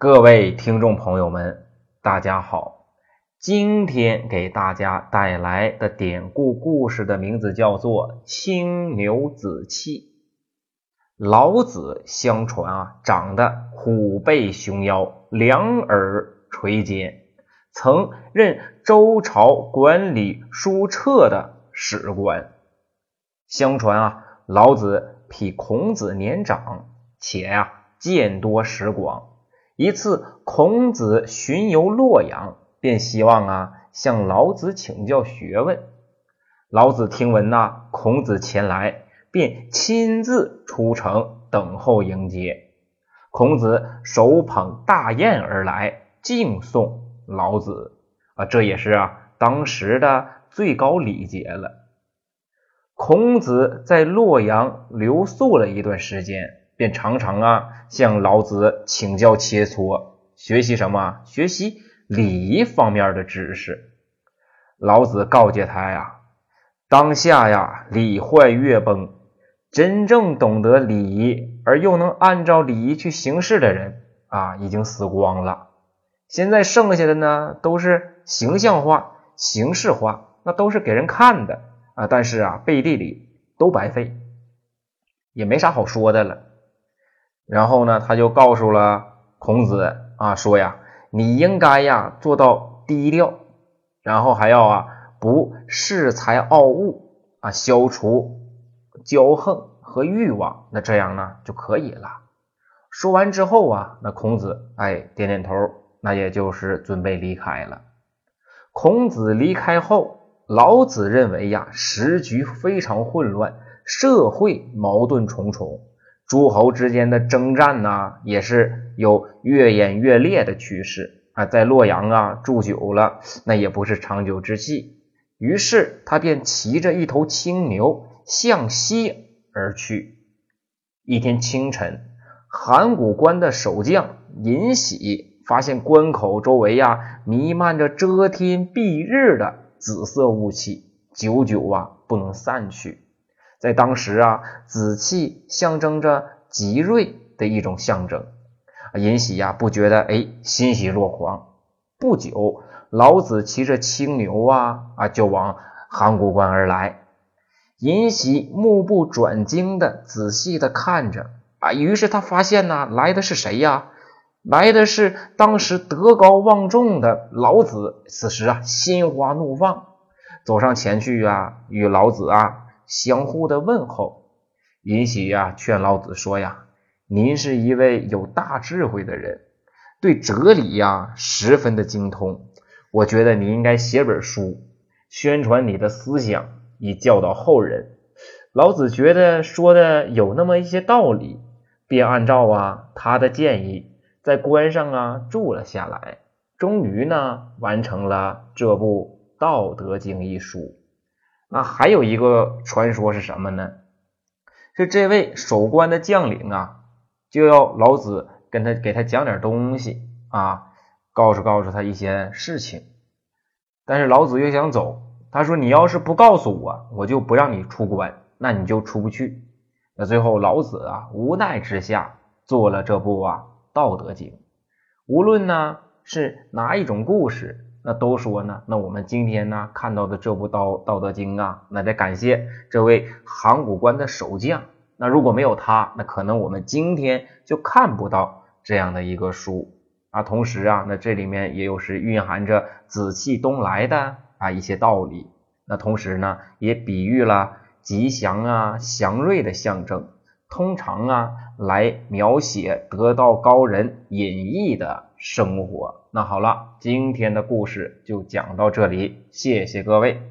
各位听众朋友们，大家好！今天给大家带来的典故故事的名字叫做《青牛子气》。老子相传啊，长得虎背熊腰，两耳垂肩，曾任周朝管理书册的史官。相传啊，老子比孔子年长，且呀见多识广。一次，孔子巡游洛阳，便希望啊向老子请教学问。老子听闻呐孔子前来，便亲自出城等候迎接。孔子手捧大雁而来，敬送老子啊，这也是啊当时的最高礼节了。孔子在洛阳留宿了一段时间。便常常啊向老子请教切磋，学习什么？学习礼仪方面的知识。老子告诫他呀：“当下呀礼坏乐崩，真正懂得礼仪而又能按照礼仪去行事的人啊，已经死光了。现在剩下的呢，都是形象化、形式化，那都是给人看的啊。但是啊，背地里都白费，也没啥好说的了。”然后呢，他就告诉了孔子啊，说呀，你应该呀做到低调，然后还要啊不恃才傲物啊，消除骄横和欲望，那这样呢就可以了。说完之后啊，那孔子哎点点头，那也就是准备离开了。孔子离开后，老子认为呀，时局非常混乱，社会矛盾重重。诸侯之间的征战呢，也是有越演越烈的趋势啊。在洛阳啊住久了，那也不是长久之计。于是他便骑着一头青牛向西而去。一天清晨，函谷关的守将尹喜发现关口周围呀弥漫着遮天蔽日的紫色雾气，久久啊不能散去。在当时啊，紫气象征着吉瑞的一种象征。尹喜呀，不觉得哎，欣喜若狂。不久，老子骑着青牛啊啊，就往函谷关而来。尹喜目不转睛的仔细的看着啊，于是他发现呢，来的是谁呀？来的是当时德高望重的老子。此时啊，心花怒放，走上前去啊，与老子啊。相互的问候，尹喜呀劝老子说呀：“您是一位有大智慧的人，对哲理呀十分的精通。我觉得你应该写本书，宣传你的思想，以教导后人。”老子觉得说的有那么一些道理，便按照啊他的建议，在关上啊住了下来。终于呢完成了这部《道德经》一书。那还有一个传说是什么呢？是这位守关的将领啊，就要老子跟他给他讲点东西啊，告诉告诉他一些事情。但是老子又想走，他说：“你要是不告诉我，我就不让你出关，那你就出不去。”那最后老子啊，无奈之下做了这部啊《道德经》。无论呢是哪一种故事。那都说呢，那我们今天呢看到的这部《道道德经》啊，那得感谢这位函谷关的守将。那如果没有他，那可能我们今天就看不到这样的一个书啊。同时啊，那这里面也有是蕴含着紫气东来的啊一些道理。那同时呢，也比喻了吉祥啊、祥瑞的象征。通常啊，来描写得道高人隐逸的生活。那好了，今天的故事就讲到这里，谢谢各位。